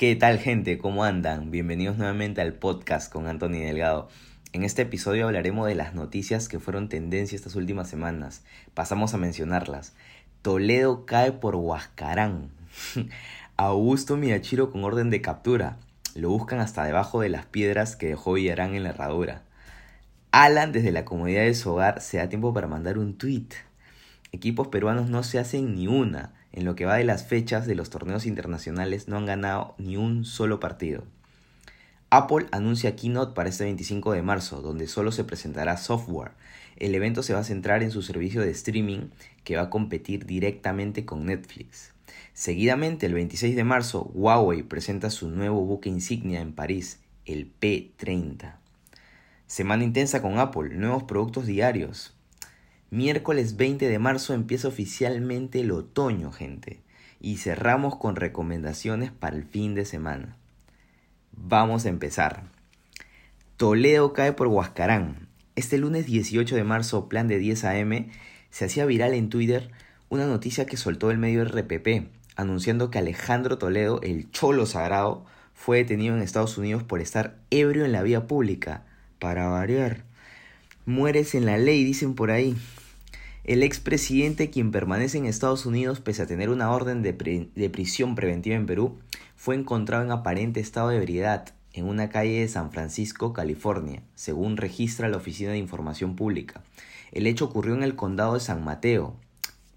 ¿Qué tal gente? ¿Cómo andan? Bienvenidos nuevamente al podcast con Anthony Delgado. En este episodio hablaremos de las noticias que fueron tendencia estas últimas semanas. Pasamos a mencionarlas. Toledo cae por Huascarán. Augusto Miyachiro con orden de captura. Lo buscan hasta debajo de las piedras que dejó Villarán en la herradura. Alan desde la comodidad de su hogar se da tiempo para mandar un tweet. Equipos peruanos no se hacen ni una en lo que va de las fechas de los torneos internacionales no han ganado ni un solo partido. Apple anuncia Keynote para este 25 de marzo, donde solo se presentará software. El evento se va a centrar en su servicio de streaming que va a competir directamente con Netflix. Seguidamente, el 26 de marzo, Huawei presenta su nuevo buque insignia en París, el P30. Semana intensa con Apple, nuevos productos diarios. Miércoles 20 de marzo empieza oficialmente el otoño, gente. Y cerramos con recomendaciones para el fin de semana. Vamos a empezar. Toledo cae por Huascarán. Este lunes 18 de marzo, plan de 10 a.m., se hacía viral en Twitter una noticia que soltó el medio RPP, anunciando que Alejandro Toledo, el cholo sagrado, fue detenido en Estados Unidos por estar ebrio en la vía pública. Para variar. Mueres en la ley, dicen por ahí. El expresidente, quien permanece en Estados Unidos pese a tener una orden de, prisión preventiva en Perú, fue encontrado en aparente estado de ebriedad en una calle de San Francisco, California, según registra la Oficina de Información Pública. El hecho ocurrió en el condado de San Mateo,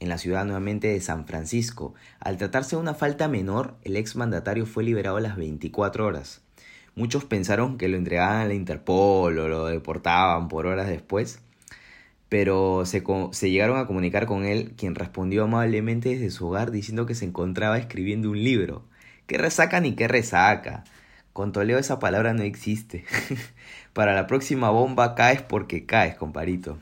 en la ciudad nuevamente de San Francisco. Al tratarse de una falta menor, el exmandatario fue liberado a las 24 horas. Muchos pensaron que lo entregaban a la Interpol o lo deportaban por horas después, pero se, llegaron a comunicar con él, quien respondió amablemente desde su hogar diciendo que se encontraba escribiendo un libro. ¿Qué resaca ni qué resaca? Con Toledo esa palabra no existe. Para la próxima bomba caes porque caes, comparito.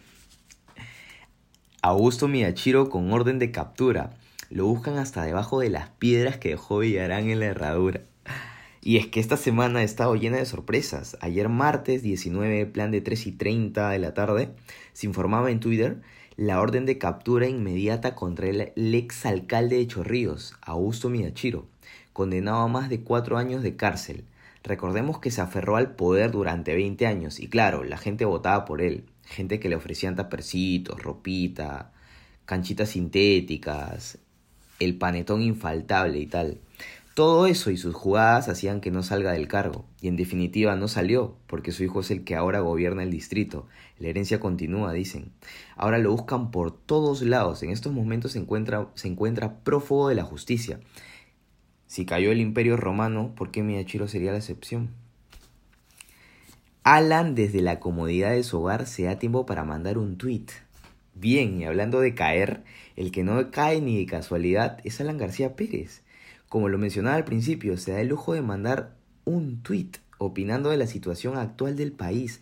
Augusto Miyachiro con orden de captura. Lo buscan hasta debajo de las piedras que dejó Villarán en la herradura. Y es que esta semana ha estado llena de sorpresas. Ayer martes 19, plan de 3 y 30 de la tarde, se informaba en Twitter la orden de captura inmediata contra el ex alcalde de Chorrillos, Augusto Miyachiro, condenado a más de cuatro años de cárcel. Recordemos que se aferró al poder durante 20 años y claro, la gente votaba por él. Gente que le ofrecían tapercitos, ropita, canchitas sintéticas, el panetón infaltable y tal. Todo eso y sus jugadas hacían que no salga del cargo, y en definitiva no salió, porque su hijo es el que ahora gobierna el distrito. La herencia continúa, dicen. Ahora lo buscan por todos lados, en estos momentos se encuentra, se encuentra prófugo de la justicia. Si cayó el imperio romano, ¿por qué Miyachiro sería la excepción? Alan desde la comodidad de su hogar se da tiempo para mandar un tweet. Bien, y hablando de caer, el que no cae ni de casualidad es Alan García Pérez como lo mencionaba al principio, se da el lujo de mandar un tweet opinando de la situación actual del país,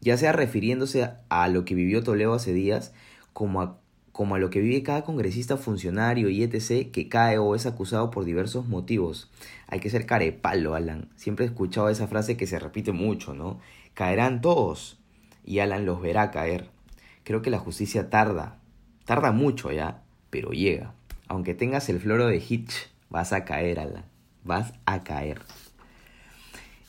ya sea refiriéndose a lo que vivió Toledo hace días, como a, como a lo que vive cada congresista, funcionario y etc. que cae o es acusado por diversos motivos. Hay que ser carepalo, Alan. Siempre he escuchado esa frase que se repite mucho, ¿no? Caerán todos y Alan los verá caer. Creo que la justicia tarda, tarda mucho ya, pero llega. Aunque tengas el floro de Hitch Vas a caer, Alan. Vas a caer.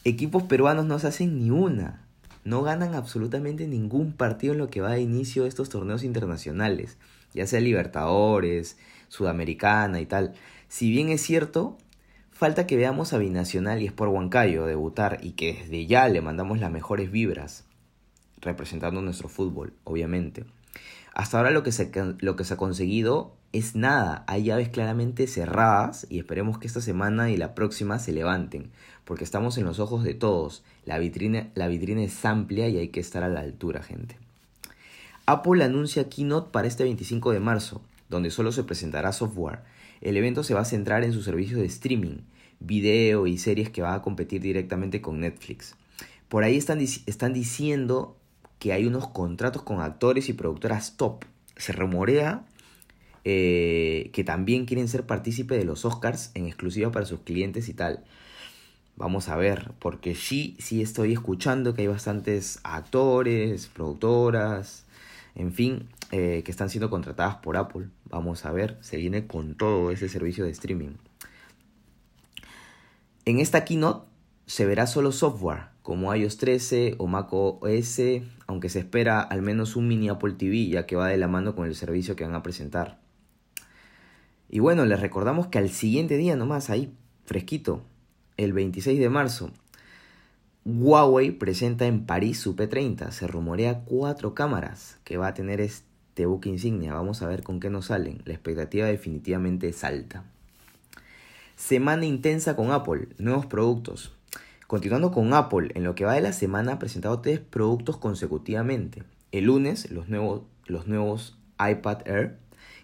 Equipos peruanos no se hacen ni una. No ganan absolutamente ningún partido en lo que va de inicio de estos torneos internacionales, ya sea Libertadores, Sudamericana y tal. Si bien es cierto, falta que veamos a Binacional y Sport Huancayo debutar y que desde ya le mandamos las mejores vibras. representando nuestro fútbol, obviamente. Hasta ahora lo que, se, lo que se ha conseguido es nada, hay llaves claramente cerradas y esperemos que esta semana y la próxima se levanten, porque estamos en los ojos de todos, la vitrina, la vitrina es amplia y hay que estar a la altura, gente. Apple anuncia Keynote para este 25 de marzo, donde solo se presentará software. El evento se va a centrar en sus servicios de streaming, video y series que van a competir directamente con Netflix. Por ahí están, están diciendo que hay unos contratos con actores y productoras top. Se rumorea eh, que también quieren ser partícipe de los Oscars en exclusiva para sus clientes y tal. Vamos a ver, porque sí, sí estoy escuchando que hay bastantes actores, productoras, en fin, eh, que están siendo contratadas por Apple. Vamos a ver, se viene con todo ese servicio de streaming. En esta keynote se verá solo software, como iOS 13 o macOS, aunque se espera al menos un mini Apple TV, ya que va de la mano con el servicio que van a presentar. Y bueno, les recordamos que al siguiente día nomás, ahí fresquito, el 26 de marzo, Huawei presenta en París su P30. Se rumorea cuatro cámaras que va a tener este buque insignia. Vamos a ver con qué nos salen. La expectativa definitivamente es alta. Semana intensa con Apple. Nuevos productos. Continuando con Apple, en lo que va de la semana ha presentado tres productos consecutivamente. El lunes, los nuevos, los nuevos iPad Air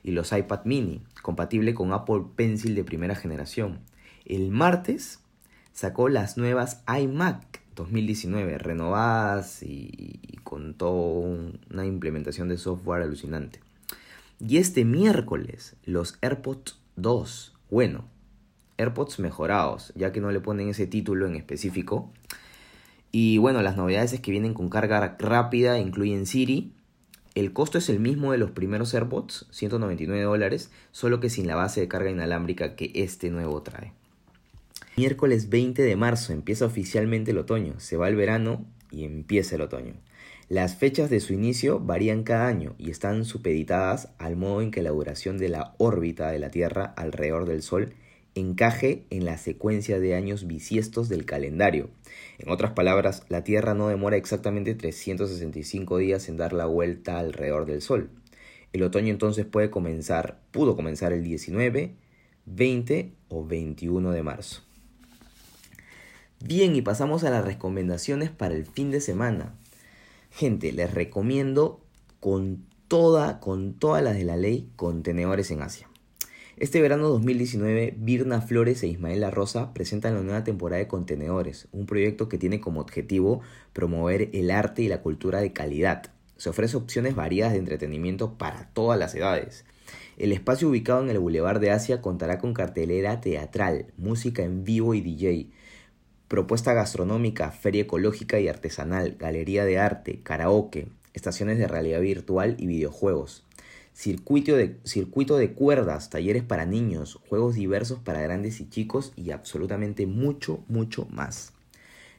y los iPad mini, compatible con Apple Pencil de primera generación. El martes sacó las nuevas iMac 2019, renovadas y, con toda una implementación de software alucinante. Y este miércoles, los AirPods 2, bueno, AirPods mejorados, ya que no le ponen ese título en específico. Y bueno, las novedades es que vienen con carga rápida, incluyen Siri, el costo es el mismo de los primeros AirPods, 199 dólares, solo que sin la base de carga inalámbrica que este nuevo trae. Miércoles 20 de marzo empieza oficialmente el otoño, se va el verano y empieza el otoño. Las fechas de su inicio varían cada año y están supeditadas al modo en que la duración de la órbita de la Tierra alrededor del Sol encaje en la secuencia de años bisiestos del calendario. En otras palabras, la Tierra no demora exactamente 365 días en dar la vuelta alrededor del Sol. El otoño entonces puede comenzar, pudo comenzar el 19, 20 o 21 de marzo. Bien, y pasamos a las recomendaciones para el fin de semana. Gente, les recomiendo con toda, con todas las de la ley, contenedores en Asia. Este verano 2019, Birna Flores e Ismaela Rosa presentan la nueva temporada de Contenedores, un proyecto que tiene como objetivo promover el arte y la cultura de calidad. Se ofrece opciones variadas de entretenimiento para todas las edades. El espacio ubicado en el Boulevard de Asia contará con cartelera teatral, música en vivo y DJ, propuesta gastronómica, feria ecológica y artesanal, galería de arte, karaoke, estaciones de realidad virtual y videojuegos circuito de, circuito de cuerdas, talleres para niños, juegos diversos para grandes y chicos y absolutamente mucho, mucho más.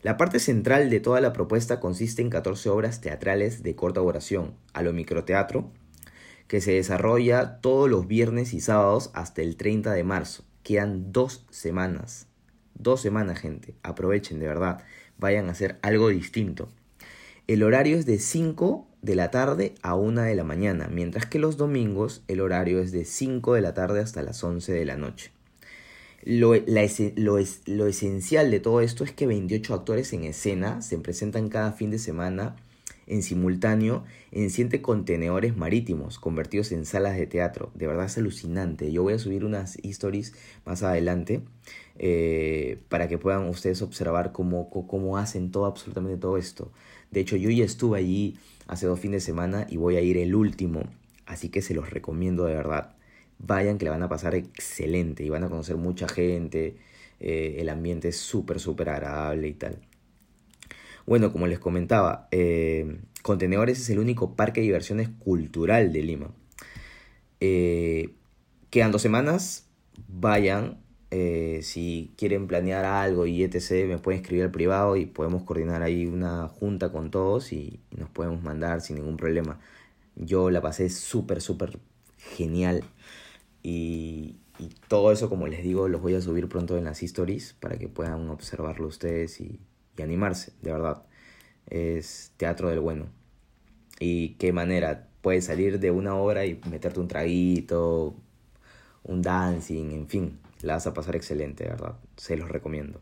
La parte central de toda la propuesta consiste en 14 obras teatrales de corta duración, a lo microteatro, que se desarrolla todos los viernes y sábados hasta el 30 de marzo. Quedan dos semanas. Dos semanas, gente. Aprovechen, de verdad. Vayan a hacer algo distinto. El horario es de 5 de la tarde a 1 de la mañana, mientras que los domingos el horario es de 5 de la tarde hasta las 11 de la noche. Lo, lo, lo, esencial de todo esto es que 28 actores en escena se presentan cada fin de semana en simultáneo en siete contenedores marítimos convertidos en salas de teatro. De verdad es alucinante. Yo voy a subir unas stories más adelante eh, para que puedan ustedes observar cómo, cómo hacen todo, absolutamente todo esto. De hecho, yo ya estuve allí hace dos fines de semana y voy a ir el último. Así que se los recomiendo de verdad. Vayan que le van a pasar excelente y van a conocer mucha gente. Eh, el ambiente es súper, súper agradable y tal. Bueno, como les comentaba, eh, Contenedores es el único parque de diversiones cultural de Lima. Eh, quedan dos semanas. Vayan. Si quieren planear algo y etc., me pueden escribir al privado y podemos coordinar ahí una junta con todos y nos podemos mandar sin ningún problema. Yo la pasé súper, súper genial. Y, todo eso, como les digo, los voy a subir pronto en las stories para que puedan observarlo ustedes y, animarse, de verdad. Es teatro del bueno. y qué manera. Puedes salir de una hora y meterte un traguito, un dancing, en fin, la vas a pasar excelente, ¿verdad? Se los recomiendo.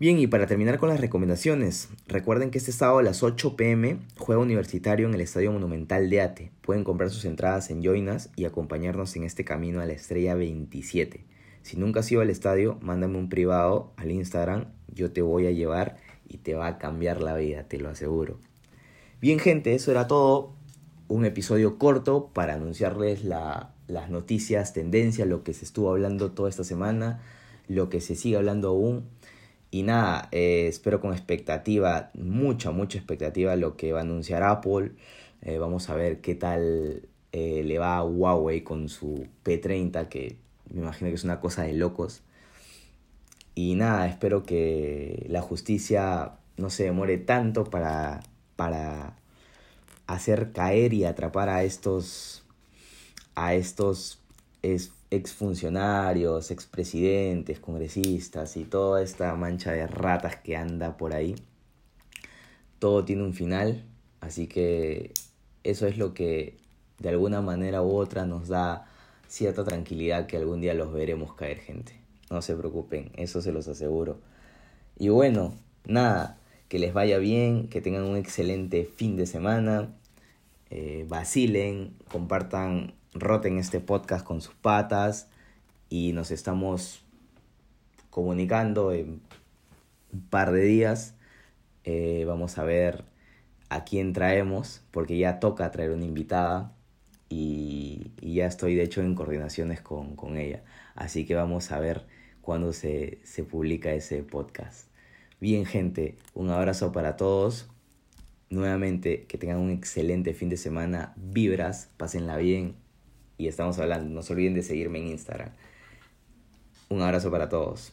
Bien, y para terminar con las recomendaciones, recuerden que este sábado a las 8 pm juega universitario en el Estadio Monumental de Ate. Pueden comprar sus entradas en Joinas y acompañarnos en este camino a la estrella 27. Si nunca has ido al estadio, mándame un privado al Instagram, yo te voy a llevar y te va a cambiar la vida, te lo aseguro. Bien gente, eso era todo. Un episodio corto para anunciarles las noticias, tendencias, lo que se estuvo hablando toda esta semana, lo que se sigue hablando aún y nada, eh, espero con expectativa, mucha, mucha expectativa lo que va a anunciar Apple. Eh, vamos a ver qué tal eh, le va a Huawei con su P30, que me imagino que es una cosa de locos. Y nada, espero que la justicia no se demore tanto para, para hacer caer y atrapar a estos, a estos exfuncionarios, expresidentes, congresistas y toda esta mancha de ratas que anda por ahí. Todo tiene un final, así que eso es lo que de alguna manera u otra nos da cierta tranquilidad que algún día los veremos caer, gente. No se preocupen, eso se los aseguro. Y bueno, nada, que les vaya bien, que tengan un excelente fin de semana, eh, vacilen, compartan roten este podcast con sus patas y nos estamos comunicando en un par de días. Eh, vamos a ver a quién traemos, porque ya toca traer una invitada y, ya estoy de hecho en coordinaciones con, ella. Así que vamos a ver cuándo se, se publica ese podcast. Bien gente, un abrazo para todos. Nuevamente, que tengan un excelente fin de semana. Vibras, pásenla bien y estamos hablando. No se olviden de seguirme en Instagram. Un abrazo para todos.